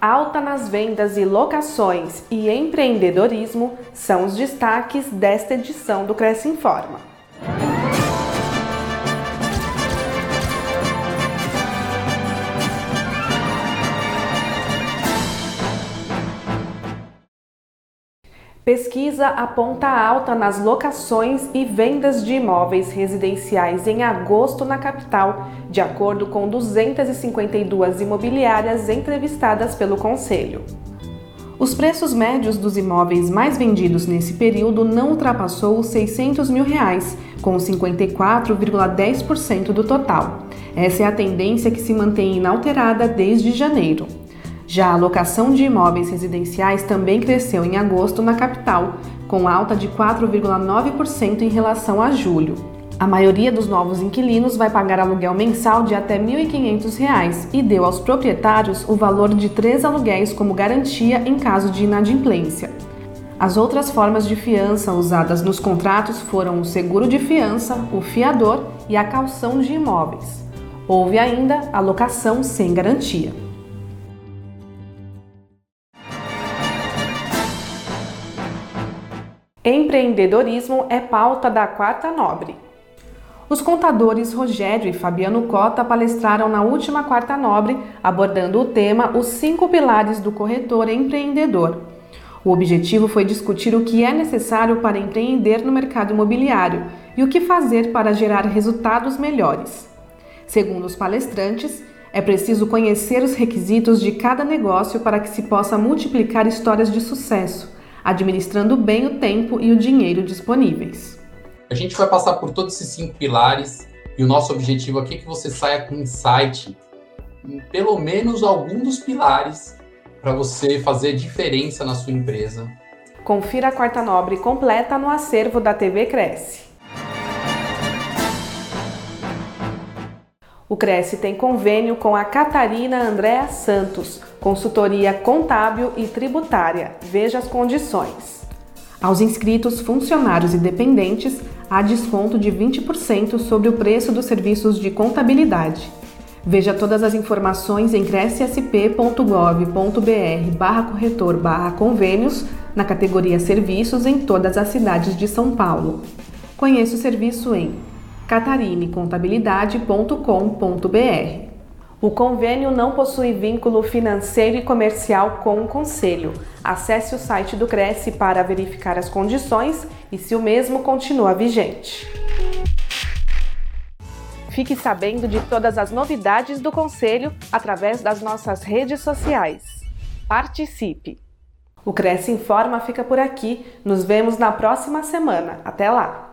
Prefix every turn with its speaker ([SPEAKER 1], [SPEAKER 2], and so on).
[SPEAKER 1] Alta nas vendas e locações e empreendedorismo são os destaques desta edição do Cresce Informa. Pesquisa aponta alta nas locações e vendas de imóveis residenciais em agosto na capital, de acordo com 252 imobiliárias entrevistadas pelo Conselho. Os preços médios dos imóveis mais vendidos nesse período não ultrapassou os 600 mil reais, com 54,10% do total. Essa é a tendência que se mantém inalterada desde janeiro. Já a locação de imóveis residenciais também cresceu em agosto na capital, com alta de 4,9% em relação a julho. A maioria dos novos inquilinos vai pagar aluguel mensal de até R$ 1.500 e deu aos proprietários o valor de três aluguéis como garantia em caso de inadimplência. As outras formas de fiança usadas nos contratos foram o seguro de fiança, o fiador e a calção de imóveis. Houve ainda a locação sem garantia. Empreendedorismo é pauta da Quarta Nobre. Os contadores Rogério e Fabiano Cota palestraram na última Quarta Nobre, abordando o tema Os cinco pilares do corretor empreendedor. O objetivo foi discutir o que é necessário para empreender no mercado imobiliário e o que fazer para gerar resultados melhores. Segundo os palestrantes, é preciso conhecer os requisitos de cada negócio para que se possa multiplicar histórias de sucesso administrando bem o tempo e o dinheiro disponíveis.
[SPEAKER 2] A gente vai passar por todos esses cinco pilares e o nosso objetivo aqui é que você saia com insight em pelo menos algum dos pilares para você fazer diferença na sua empresa.
[SPEAKER 1] Confira a Quarta Nobre completa no acervo da TV Cresce. O Cresce tem convênio com a Catarina Andréa Santos, consultoria contábil e tributária. Veja as condições. Aos inscritos, funcionários e dependentes, há desconto de 20% sobre o preço dos serviços de contabilidade. Veja todas as informações em crescsp.gov.br barra corretor barra convênios na categoria Serviços em todas as cidades de São Paulo. Conheça o serviço em catarinecontabilidade.com.br. O convênio não possui vínculo financeiro e comercial com o Conselho. Acesse o site do Cresce para verificar as condições e se o mesmo continua vigente. Fique sabendo de todas as novidades do Conselho através das nossas redes sociais. Participe! O Cresce Informa fica por aqui. Nos vemos na próxima semana. Até lá!